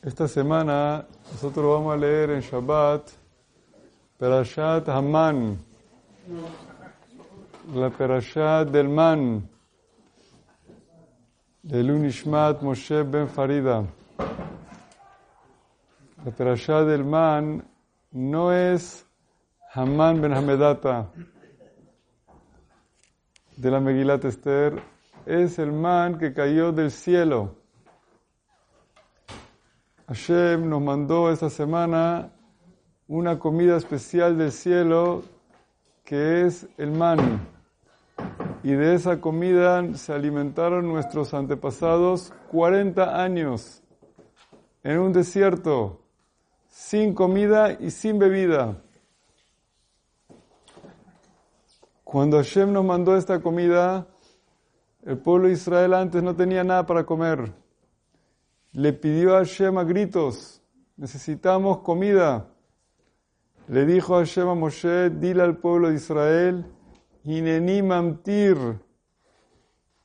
Esta semana nosotros vamos a leer en Shabbat Perashat Haman, la Perashat del Man, de Lunishmat Moshe Ben Farida. La Perashat del Man no es Haman Ben Hamedata de la Megilat Esther, es el man que cayó del cielo. Hashem nos mandó esta semana una comida especial del cielo que es el man. Y de esa comida se alimentaron nuestros antepasados 40 años en un desierto, sin comida y sin bebida. Cuando Hashem nos mandó esta comida, el pueblo de Israel antes no tenía nada para comer le pidió a Hashem a gritos, necesitamos comida. Le dijo a Hashem a Moshe, dile al pueblo de Israel, Hineni mamtir,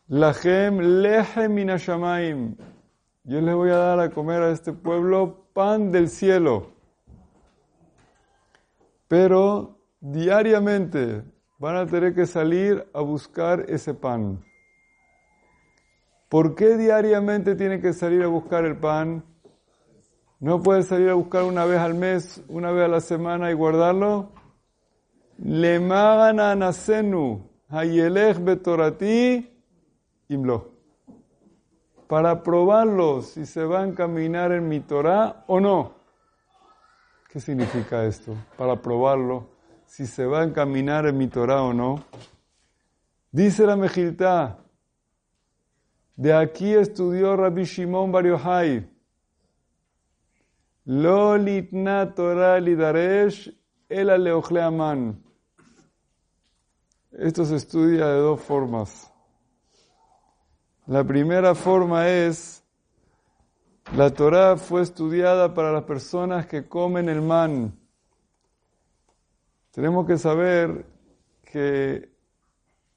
lachem lechem minashamaim. Yo les voy a dar a comer a este pueblo pan del cielo. Pero diariamente van a tener que salir a buscar ese pan. ¿Por qué diariamente tiene que salir a buscar el pan? ¿No puede salir a buscar una vez al mes, una vez a la semana y guardarlo? Le magan hayelech betorati imlo. Para probarlo si se va a encaminar en mi Torah o no. ¿Qué significa esto? Para probarlo si se va a encaminar en mi Torah o no. Dice la Mejiltá, de aquí estudió Rabbi Shimon Bar Yochai. Lo litna Torah lidaresh el Esto se estudia de dos formas. La primera forma es, la Torah fue estudiada para las personas que comen el man. Tenemos que saber que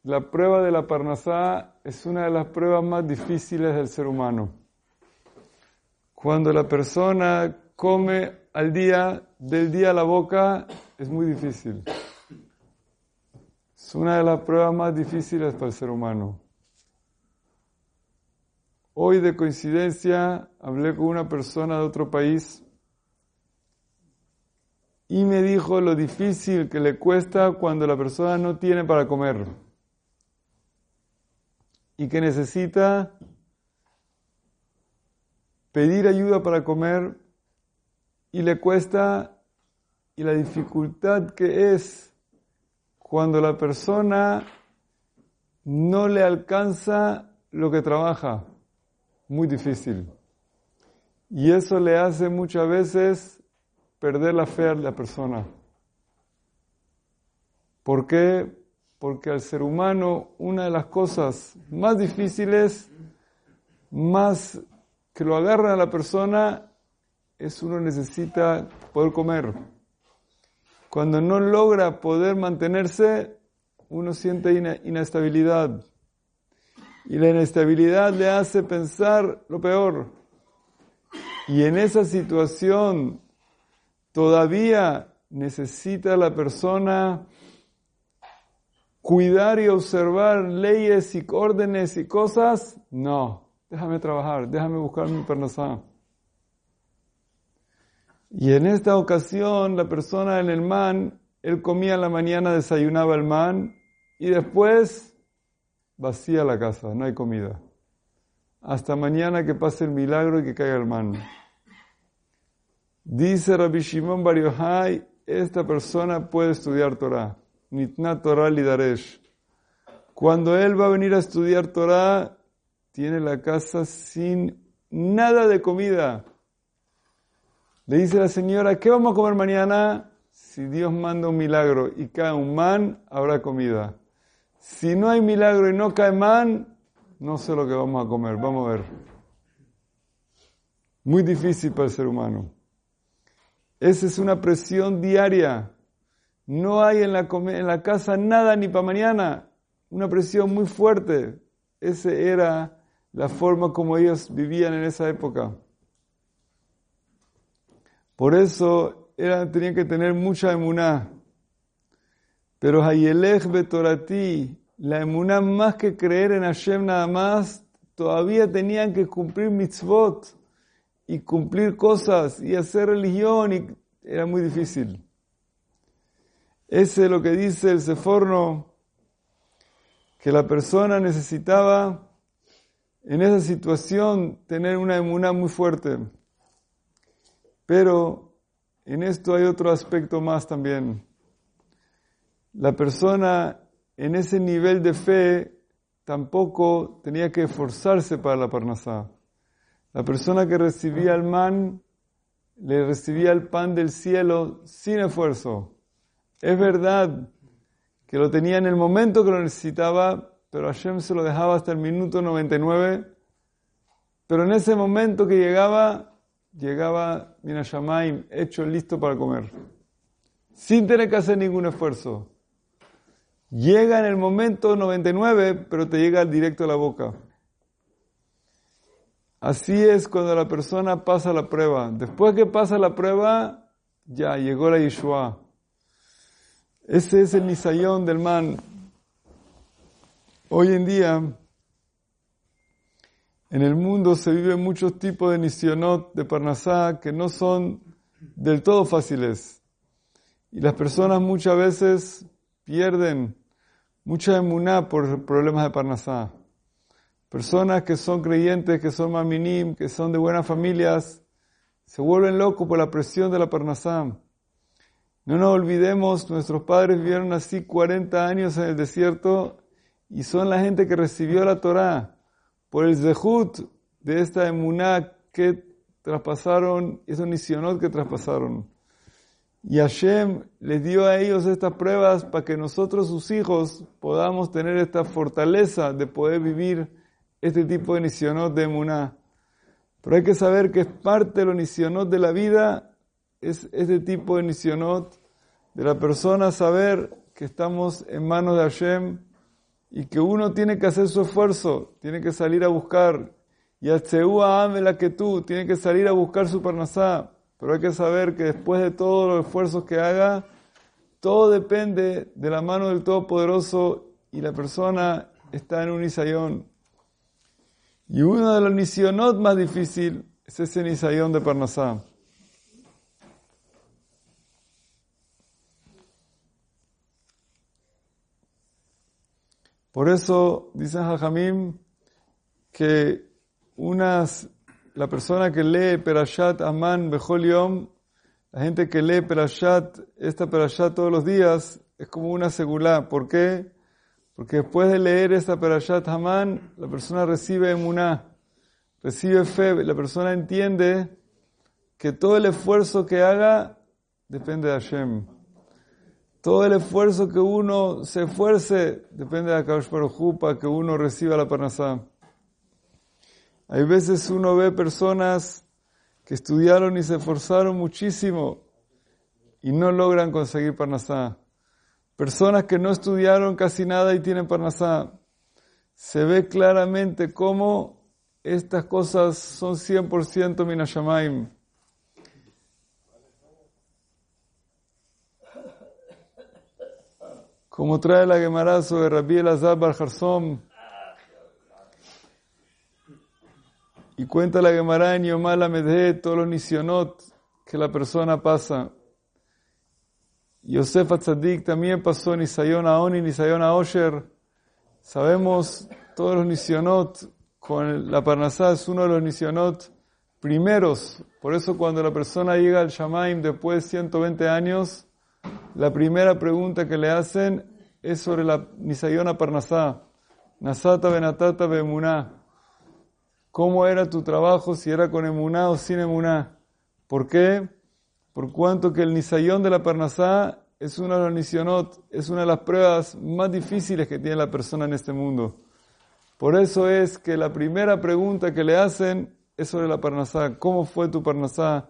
la prueba de la Parnasá es una de las pruebas más difíciles del ser humano. Cuando la persona come al día, del día a la boca, es muy difícil. Es una de las pruebas más difíciles para el ser humano. Hoy de coincidencia hablé con una persona de otro país y me dijo lo difícil que le cuesta cuando la persona no tiene para comer y que necesita pedir ayuda para comer y le cuesta y la dificultad que es cuando la persona no le alcanza lo que trabaja. Muy difícil. Y eso le hace muchas veces perder la fe a la persona. ¿Por qué? Porque al ser humano una de las cosas más difíciles, más que lo agarra a la persona, es uno necesita poder comer. Cuando no logra poder mantenerse, uno siente inestabilidad. Y la inestabilidad le hace pensar lo peor. Y en esa situación todavía necesita la persona cuidar y observar leyes y órdenes y cosas, no, déjame trabajar, déjame buscar mi pernasá. Y en esta ocasión, la persona en el man, él comía en la mañana, desayunaba el man y después vacía la casa, no hay comida. Hasta mañana que pase el milagro y que caiga el man. Dice Rabbi Shimon Bar esta persona puede estudiar Torah. Nitna Torah Lidaresh. Cuando él va a venir a estudiar Torah, tiene la casa sin nada de comida. Le dice la señora, ¿qué vamos a comer mañana? Si Dios manda un milagro y cae un man, habrá comida. Si no hay milagro y no cae man, no sé lo que vamos a comer. Vamos a ver. Muy difícil para el ser humano. Esa es una presión diaria. No hay en la, en la casa nada ni para mañana. Una presión muy fuerte. Esa era la forma como ellos vivían en esa época. Por eso tenían que tener mucha emuná. Pero Hayelech Betorati, la emuná más que creer en Hashem nada más, todavía tenían que cumplir mitzvot y cumplir cosas y hacer religión y era muy difícil. Ese es lo que dice el Seforno, que la persona necesitaba en esa situación tener una emuná muy fuerte. Pero en esto hay otro aspecto más también. La persona en ese nivel de fe tampoco tenía que esforzarse para la parnasá. La persona que recibía el man le recibía el pan del cielo sin esfuerzo. Es verdad que lo tenía en el momento que lo necesitaba, pero Hashem se lo dejaba hasta el minuto 99. Pero en ese momento que llegaba, llegaba Minashamaim hecho listo para comer, sin tener que hacer ningún esfuerzo. Llega en el momento 99, pero te llega directo a la boca. Así es cuando la persona pasa la prueba. Después que pasa la prueba, ya llegó la Yeshua. Ese es el nisayón del man. Hoy en día, en el mundo se viven muchos tipos de nisionot, de parnasá, que no son del todo fáciles. Y las personas muchas veces pierden mucha emuná por problemas de parnasá. Personas que son creyentes, que son maminim, que son de buenas familias, se vuelven locos por la presión de la parnasá. No nos olvidemos, nuestros padres vivieron así 40 años en el desierto y son la gente que recibió la Torá por el zehut de esta emuná que traspasaron, esos nisionot que traspasaron. Y Hashem les dio a ellos estas pruebas para que nosotros, sus hijos, podamos tener esta fortaleza de poder vivir este tipo de nisionot de emuná. Pero hay que saber que es parte de los nisionot de la vida, es este tipo de nisionot de la persona saber que estamos en manos de Hashem y que uno tiene que hacer su esfuerzo, tiene que salir a buscar. Y ame la que tú, tiene que salir a buscar su parnasá. Pero hay que saber que después de todos los esfuerzos que haga, todo depende de la mano del Todopoderoso y la persona está en un nisayón. Y uno de los nisionot más difícil es ese nisayón de Parnasá. Por eso dicen Jajamim que unas, la persona que lee Perashat Aman Bechol Yom, la gente que lee Perashat, esta Perashat todos los días, es como una segulá. ¿Por qué? Porque después de leer esta Perashat Haman, la persona recibe emuná, recibe fe, la persona entiende que todo el esfuerzo que haga depende de Hashem. Todo el esfuerzo que uno se esfuerce depende de Baruj para que uno reciba la parnasá. Hay veces uno ve personas que estudiaron y se esforzaron muchísimo y no logran conseguir parnasá. Personas que no estudiaron casi nada y tienen parnasá. Se ve claramente cómo estas cosas son 100% minashamaim. Como trae la Gemara sobre Rabbi Elazar Bar Y cuenta la Gemara en Yomala Medhe todos los nisionot que la persona pasa. Yosef Atzadik también pasó Nisayon Aon y Nisayon Osher. Sabemos todos los nisionot, con la Parnasá es uno de los nisionot primeros. Por eso cuando la persona llega al Shamaim después de 120 años, la primera pregunta que le hacen es sobre la Nisayona Parnasá. Nasata Benatata Bemuná. ¿Cómo era tu trabajo si era con emuná o sin emuná? ¿Por qué? Por cuanto que el Nisayón de la Parnasá es una de los es una de las pruebas más difíciles que tiene la persona en este mundo. Por eso es que la primera pregunta que le hacen es sobre la Parnasá. ¿Cómo fue tu Parnasá?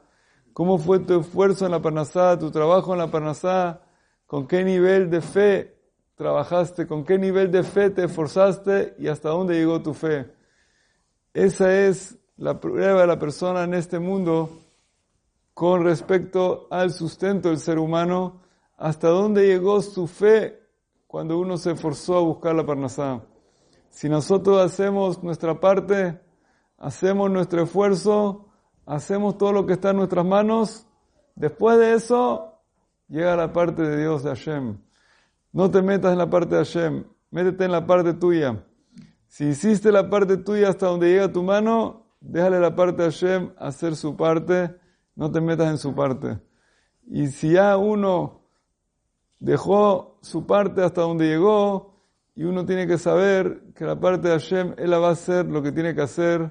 ¿Cómo fue tu esfuerzo en la Parnasá, tu trabajo en la Parnasá? ¿Con qué nivel de fe trabajaste? ¿Con qué nivel de fe te esforzaste? ¿Y hasta dónde llegó tu fe? Esa es la prueba de la persona en este mundo con respecto al sustento del ser humano, hasta dónde llegó su fe cuando uno se esforzó a buscar la parnasá. Si nosotros hacemos nuestra parte, hacemos nuestro esfuerzo, hacemos todo lo que está en nuestras manos, después de eso llega la parte de Dios de Hashem. No te metas en la parte de Hashem, métete en la parte tuya. Si hiciste la parte tuya hasta donde llega tu mano, déjale la parte de Hashem hacer su parte, no te metas en su parte. Y si ya uno dejó su parte hasta donde llegó, y uno tiene que saber que la parte de Hashem, Él la va a hacer lo que tiene que hacer,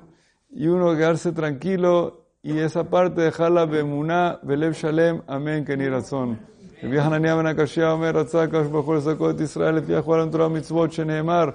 y uno quedarse tranquilo, y esa parte dejarla bemuná, belev shalem, amén, que ni razón. רבי חנניה בן הקשיא אומר, רצה הקדוש ברוך הוא לזכות ישראל לפי החובה למתורה ומצוות שנאמר